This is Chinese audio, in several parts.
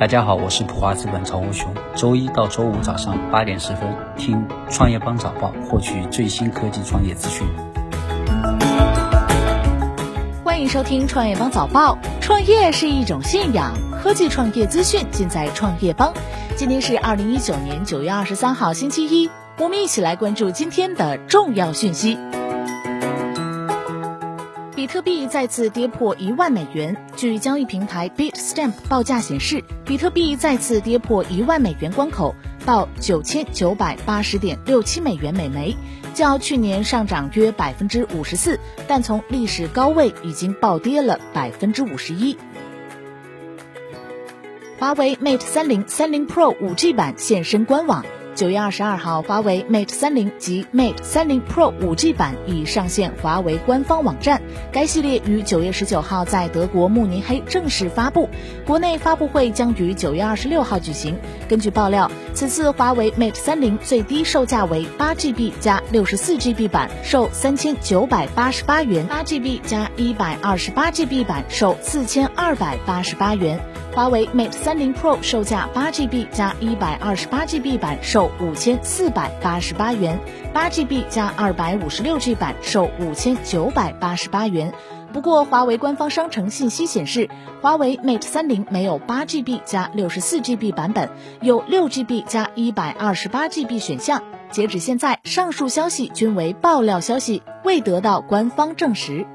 大家好，我是普华资本曹无雄。周一到周五早上八点十分，听创业邦早报，获取最新科技创业资讯。欢迎收听创业邦早报。创业是一种信仰，科技创业资讯尽在创业邦。今天是二零一九年九月二十三号，星期一，我们一起来关注今天的重要讯息。比特币再次跌破一万美元。据交易平台 Bitstamp 报价显示，比特币再次跌破一万美元关口，报九千九百八十点六七美元每枚，较去年上涨约百分之五十四，但从历史高位已经暴跌了百分之五十一。华为 Mate 三零三零 Pro 五 G 版现身官网。九月二十二号，华为 Mate 三零及 Mate 三零 Pro 五 G 版已上线华为官方网站。该系列于九月十九号在德国慕尼黑正式发布，国内发布会将于九月二十六号举行。根据爆料，此次华为 Mate 三零最低售价为八 GB 加六十四 GB 版，售三千九百八十八元；八 GB 加一百二十八 GB 版，售四千二百八十八元。华为 Mate 三零 Pro 售价八 GB 加一百二十八 GB 版售五千四百八十八元，八 GB 加二百五十六 G 版售五千九百八十八元。不过，华为官方商城信息显示，华为 Mate 三零没有八 GB 加六十四 GB 版本，有六 GB 加一百二十八 GB 选项。截止现在，上述消息均为爆料消息，未得到官方证实。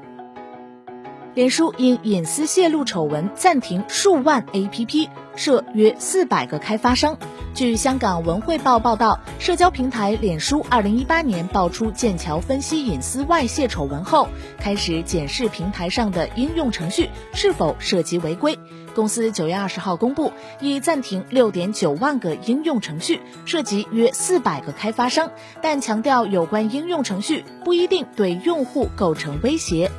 脸书因隐私泄露丑闻暂停数万 APP，涉约四百个开发商。据香港文汇报报道，社交平台脸书二零一八年爆出剑桥分析隐私外泄丑闻后，开始检视平台上的应用程序是否涉及违规。公司九月二十号公布，已暂停六点九万个应用程序，涉及约四百个开发商，但强调有关应用程序不一定对用户构成威胁。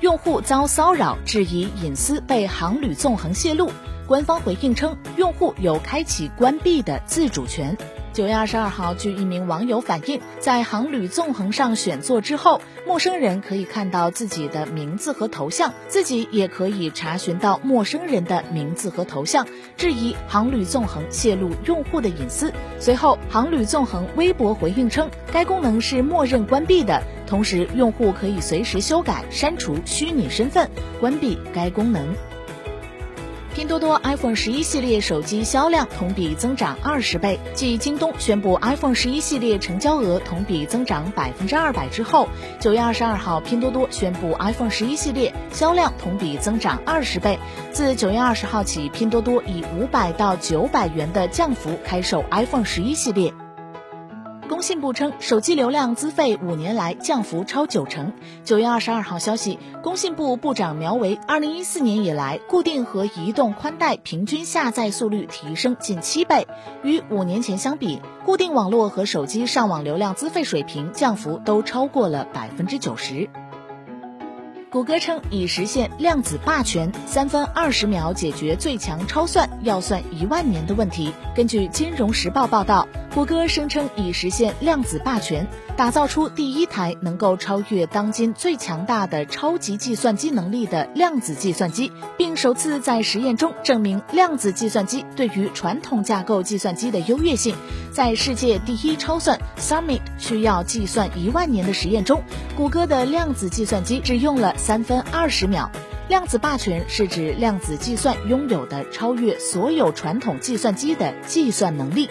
用户遭骚扰，质疑隐私被航旅纵横泄露。官方回应称，用户有开启关闭的自主权。九月二十二号，据一名网友反映，在航旅纵横上选座之后，陌生人可以看到自己的名字和头像，自己也可以查询到陌生人的名字和头像，质疑航旅纵横泄露用户的隐私。随后，航旅纵横微博回应称，该功能是默认关闭的，同时用户可以随时修改、删除虚拟身份，关闭该功能。拼多多 iPhone 十一系列手机销量同比增长二十倍。继京东宣布 iPhone 十一系列成交额同比增长百分之二百之后，九月二十二号，拼多多宣布 iPhone 十一系列销量同比增长二十倍。自九月二十号起，拼多多以五百到九百元的降幅开售 iPhone 十一系列。工信部称，手机流量资费五年来降幅超九成。九月二十二号消息，工信部部长苗圩，二零一四年以来，固定和移动宽带平均下载速率提升近七倍，与五年前相比，固定网络和手机上网流量资费水平降幅都超过了百分之九十。谷歌称已实现量子霸权，三分二十秒解决最强超算要算一万年的问题。根据《金融时报》报道，谷歌声称已实现量子霸权，打造出第一台能够超越当今最强大的超级计算机能力的量子计算机，并首次在实验中证明量子计算机对于传统架构计算机的优越性。在世界第一超算 Summit 需要计算一万年的实验中，谷歌的量子计算机只用了。三分二十秒，量子霸权是指量子计算拥有的超越所有传统计算机的计算能力。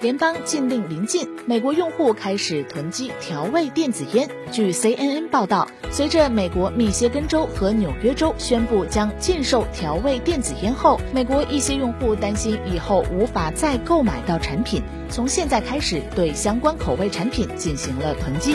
联邦禁令临近，美国用户开始囤积调味电子烟。据 CNN 报道，随着美国密歇根州和纽约州宣布将禁售调味电子烟后，美国一些用户担心以后无法再购买到产品，从现在开始对相关口味产品进行了囤积。